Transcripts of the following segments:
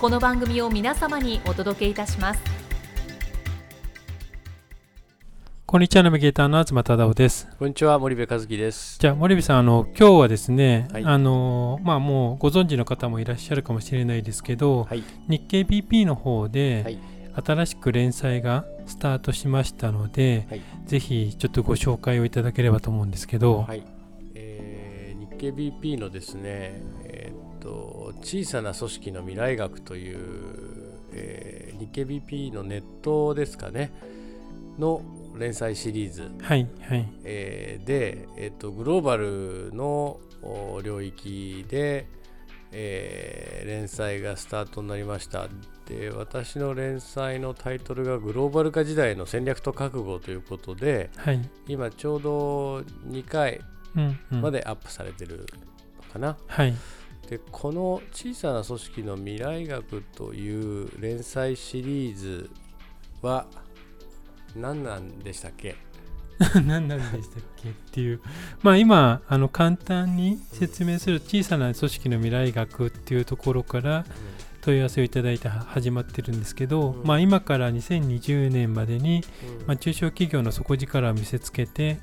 この番組を皆様にお届けいたします。こんにちはナビゲーターの東忠夫です。こんにちは森部和樹です。じゃあ森部さんあの今日はですね、はい。あのまあもうご存知の方もいらっしゃるかもしれないですけど、はい。日経 BP の方で、はい。新しく連載がスタートしましたので、はい。ぜひちょっとご紹介をいただければと思うんですけど、はい、えー日経 BP のですね、えーっと小さな組織の未来学という、えー日経 BP のネットですかねの連載シリーズ、はいはい。えーで、えーっとグローバルのお領域で、えー連載がスタートになりました。で私の連載のタイトルがグローバル化時代の戦略と覚悟ということではい、今ちょうど2回うんうん、までアップされてるのかな、はいでこの小さな組織の未来学という連載シリーズは何なんでしたっけ？何なんでしたっけっていう。まあ今あの簡単に説明する小さな組織の未来学っていうところから問い合わせをいただいては始まってるんですけど、うん。まあ今から2020年までに、うん。まあ、中小企業の底力を見せつけて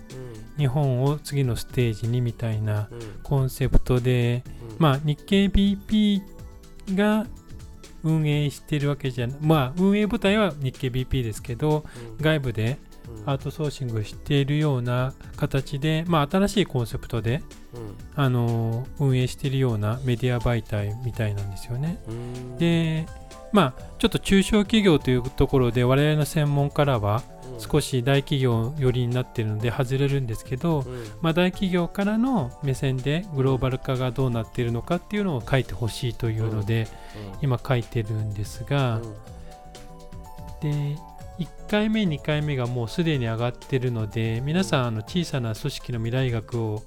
うん。日本を次のステージにみたいなうん。コンセプトで、うんまあ日経 BP が運営してるわけじゃなまあ運営部隊は日経 BP ですけどうん。外部でうん。アートソーシングしているような形で、まあ、新しいコンセプトで、あの運営しているようなメディア媒体みたいなんですよね。うん。でまあちょっと中小企業というところで我々の専門からはうん少し大企業寄りになっているので外れるんですけど、うん。まあ、大企業からの目線でグローバル化がどうなっているのかっていうのを書いてほしいというので、今書いてるんですが、で1回目2回目がもうすでに上がってるので皆さんあの小さな組織の未来学を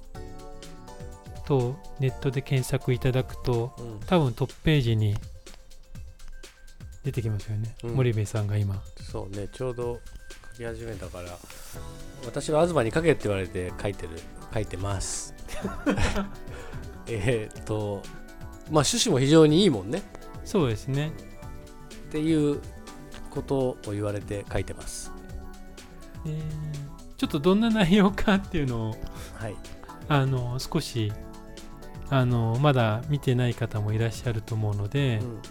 とネットで検索いただくと多分トップページに出てきますよね、うん。森部さんが今。そうねちょうど書き始めたから私は東に書けって言われて書いてる書いてます。えーっとまあ趣旨も非常にいいもんね。そうですね。っていうことを言われて書いてます。でちょっとどんな内容かっていうのをはい。あの少しあのまだ見てない方もいらっしゃると思うので、うん。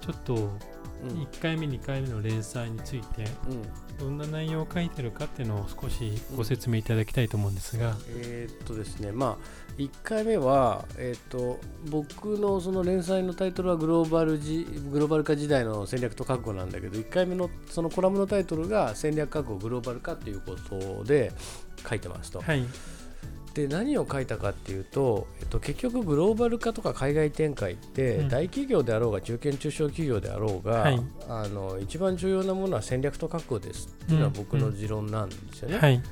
ちょっとうん。1回目2回目の連載についてうんどんな内容を書いてるかっていうのを少しご説明いただきたいと思うんですが、えーっとですねまあ1回目は、えーっと僕のその連載のタイトルはグローバルじグローバル化時代の戦略と覚悟なんだけど1回目のそのコラムのタイトルが戦略覚悟グローバル化ということで書いてますと。はいで何を書いたかっていうと、えっと、結局グローバル化とか海外展開って、うん。大企業であろうが中堅中小企業であろうが、はい。あの一番重要なものは戦略と覚悟ですっていうのは僕の持論なんですよね。はい。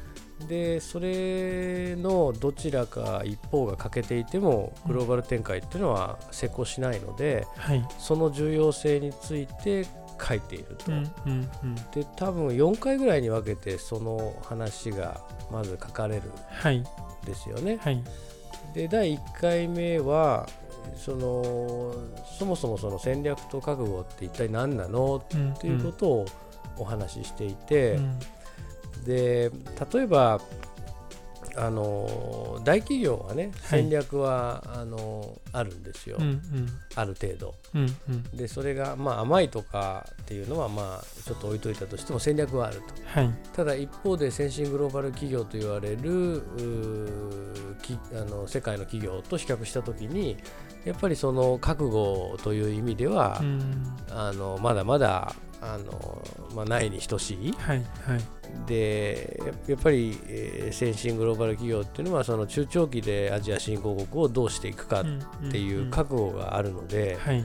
でそれのどちらか一方が欠けていてもグローバル展開っていうのは成功しないので、はい。その重要性について書いていると。うんうんうん。で多分4回ぐらいに分けてその話がまず書かれるんはい。ですよね。はい。で第1回目はそのそもそもその戦略と覚悟って一体何なの？うん。っていうことをお話ししていて、うん。で例えばあの大企業はねはい。戦略は、あのあるんですよ、うんうん。ある程度。うんうん。でそれがまあ甘いとかっていうのはまあちょっと置いといたとしても戦略はあると。はい。ただ一方で先進グローバル企業と言われるきあの世界の企業と比較したときにやっぱりその覚悟という意味では、うん。あのまだまだあの、まあ、ないに等しい。はいはい。でややっぱり、えー先進グローバル企業っていうのはその中長期でアジア新興国をどうしていくかっていう覚悟があるので、はい。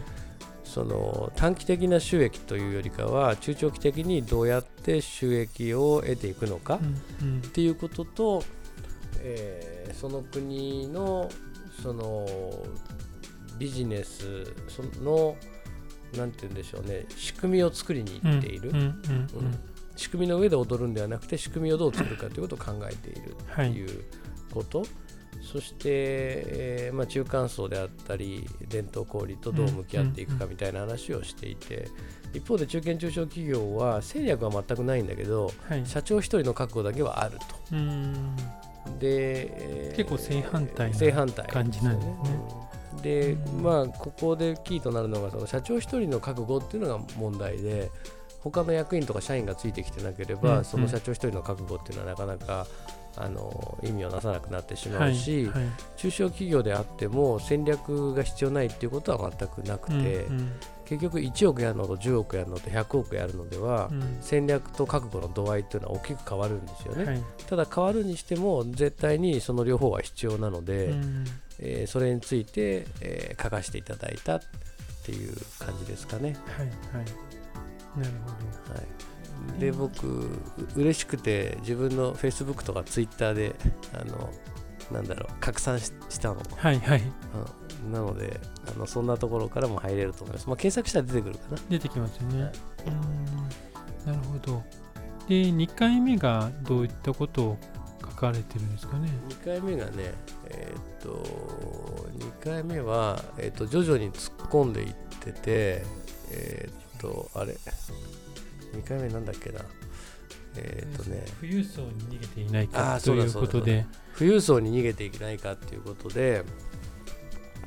その短期的な収益というよりかは中長期的にどうやって収益を得ていくのか、っていうことと、えーその国のそのビジネスそのなんて言うんでしょうね。仕組みを作りに行っている、仕組みの上で踊るんではなくて仕組みをどう作るかということを考えているとはいい。うこと、そして、えーまあ、中間層であったり伝統小売とどう向き合っていくかみたいな話をしていて、一方で中堅中小企業は戦略は全くないんだけどはい。社長一人の覚悟だけはあると。うん。で、えー結構正反対な感じなんですね。うんで、うんまあここでキーとなるのがその社長一人の覚悟っていうのが問題で他の役員とか社員がついてきてなければ、うんその社長一人の覚悟っていうのはなかなかあの意味をなさなくなってしまうし、はいはい。中小企業であっても戦略が必要ないっていうことは全くなくて、うん結局1億やるのと10億やるのと100億やるのでは、うん。戦略と覚悟の度合いっていうのは大きく変わるんですよね。はい。ただ変わるにしても絶対にその両方は必要なので、うんえーそれについて、えー書かせていただいたっていう感じですかね。はいはい。なるほはい、で僕う嬉しくて自分の Facebook とか Twitter であのなんだろう拡散ししたの、どはいはい。うん。なのであのそんなところからも入れると思います。まあ、検索したら出てくるかな。出てきますよね。うん。なるほど。で2回目がどういったことを書かれてるんですかね。2回目がね、えーっと2回目は、えーっと徐々に突っ込んでいってて、えーっとあれ？2回目なんだっけな？えーっとね。富裕層に逃げていないかということで。富裕層に逃げていけないかっていうことで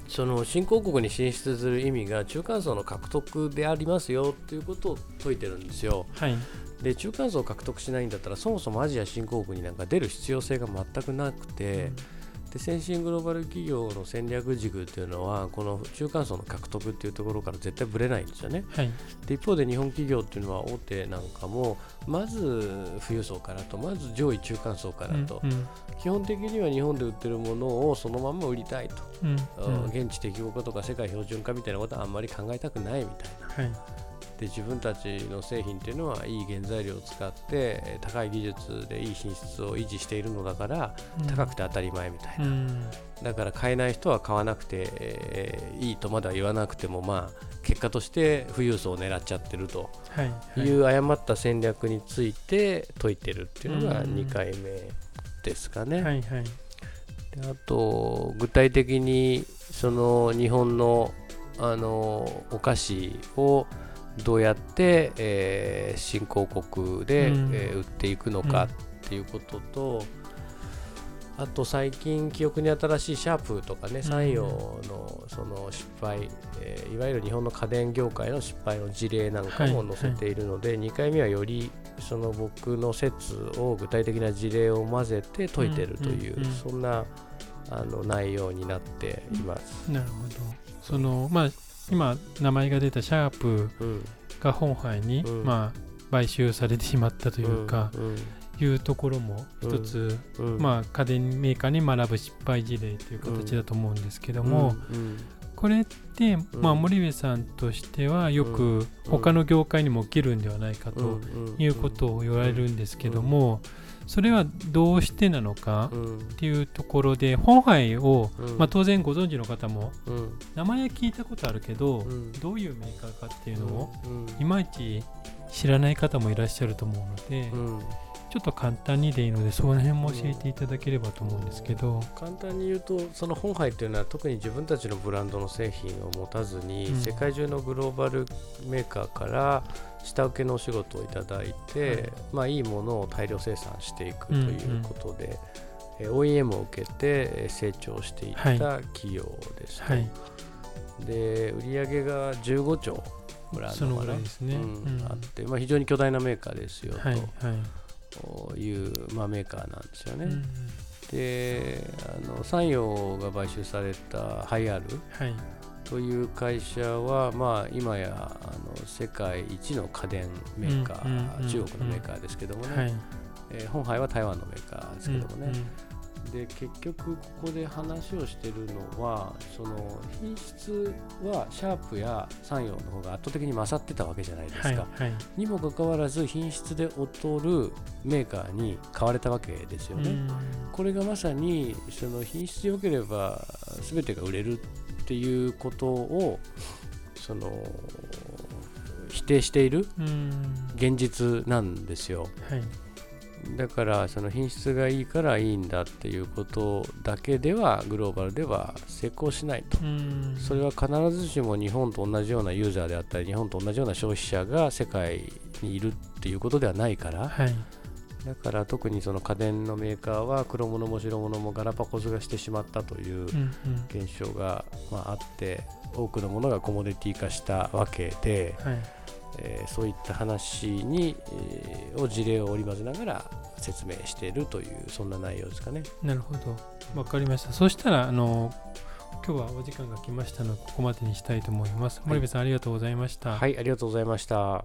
その新興国に進出する意味が中間層の獲得でありますよっていうことを説いてるんですよ。はいで中間層を獲得しないんだったらそもそもアジア新興国になんか出る必要性が全くなくて、で先進グローバル企業の戦略軸っていうのはこの中間層の獲得っていうところから絶対ぶれないんですよね。はい。で一方で日本企業っていうのは大手なんかもまず富裕層からとまず上位中間層からと、うん基本的には日本で売ってるものをそのまま売りたいと、うんうん。現地適合化とか世界標準化みたいなことはあんまり考えたくないみたいな。はいで自分たちの製品っていうのはいい原材料を使ってえー高い技術でいい品質を維持しているのだから高くて当たり前みたいな、うん。だから買えない人は買わなくて、えーいいとまでは言わなくてもまあ結果として富裕層を狙っちゃってるとはいう誤った戦略について説いてるっていうのがうん。2回目ですかね。はいはい。であと具体的にその日本のあのお菓子をどうやって、えー新興国で、うん。えー売っていくのかっていうことと、あと最近記憶に新しいシャープとかね山陽のその失敗、えーいわゆる日本の家電業界の失敗の事例なんかも載せているので、2回目はよりその僕の説を具体的な事例を混ぜて解いてるという、うんうんうん。そんなあの内容になっています。なるほど。そのまあ今名前が出たシャープうんが本杯に、うん。まあ買収されてしまったというか、うん。いうところも一つ、うん。まあ家電メーカーに学ぶ失敗事例という形だと思うんですけども、うん。これって、まあ、森部さんとしてはよく他の業界にも起きるんではないかということを言われるんですけども、それはどうしてなのかうん。っていうところで本杯を、うん。まあ、当然ご存知の方もうん。名前は聞いたことあるけど、うん。どういうメーカーかっていうのをうん。いまいち知らない方もいらっしゃると思うので、うん。ちょっと簡単にでいいのでその辺も教えていただければと思うんですけど、簡単に言うとその本杯というのは特に自分たちのブランドの製品を持たずに、うん。世界中のグローバルメーカーから下請けのお仕事をいただいて、はい。まあ、いいものを大量生産していくということで、えー OEM を受けてえー成長していったはい。企業ですと、はい。で売上が15兆ぐらいののかあって、まあ、非常に巨大なメーカーですよはいはい。という、まあ、メーカーなんですよね。うんであの山陽が買収されたハイアールはいという会社は、まあ、今やあの世界一の家電メーカー、うんうんうん。中国のメーカーですけどもね、はい。えー本杯は台湾のメーカーですけどもね、うんで結局ここで話をしてるのはその品質はシャープや山陽の方が圧倒的に勝ってたわけじゃないですか、はいはい。にもかかわらず品質で劣るメーカーに買われたわけですよね、うん。これがまさにその品質で良ければ全てが売れるっていうことをその否定しているうん。現実なんですよ。はい。だからその品質がいいからいいんだっていうことだけではグローバルでは成功しないと。うん。それは必ずしも日本と同じようなユーザーであったり日本と同じような消費者が世界にいるっていうことではないからはいだから特にその家電のメーカーは黒物も白物もガラパゴスがしてしまったという現象が、まあ、あって多くのものがコモディティ化したわけで、はい。えーそういった話に、えーを事例を織り交ぜながら説明しているというそんな内容ですかね。なるほど。わかりました。そしたらあの今日はお時間が来ましたのでここまでにしたいと思います。森部さんありがとうございました。はい、ありがとうございました。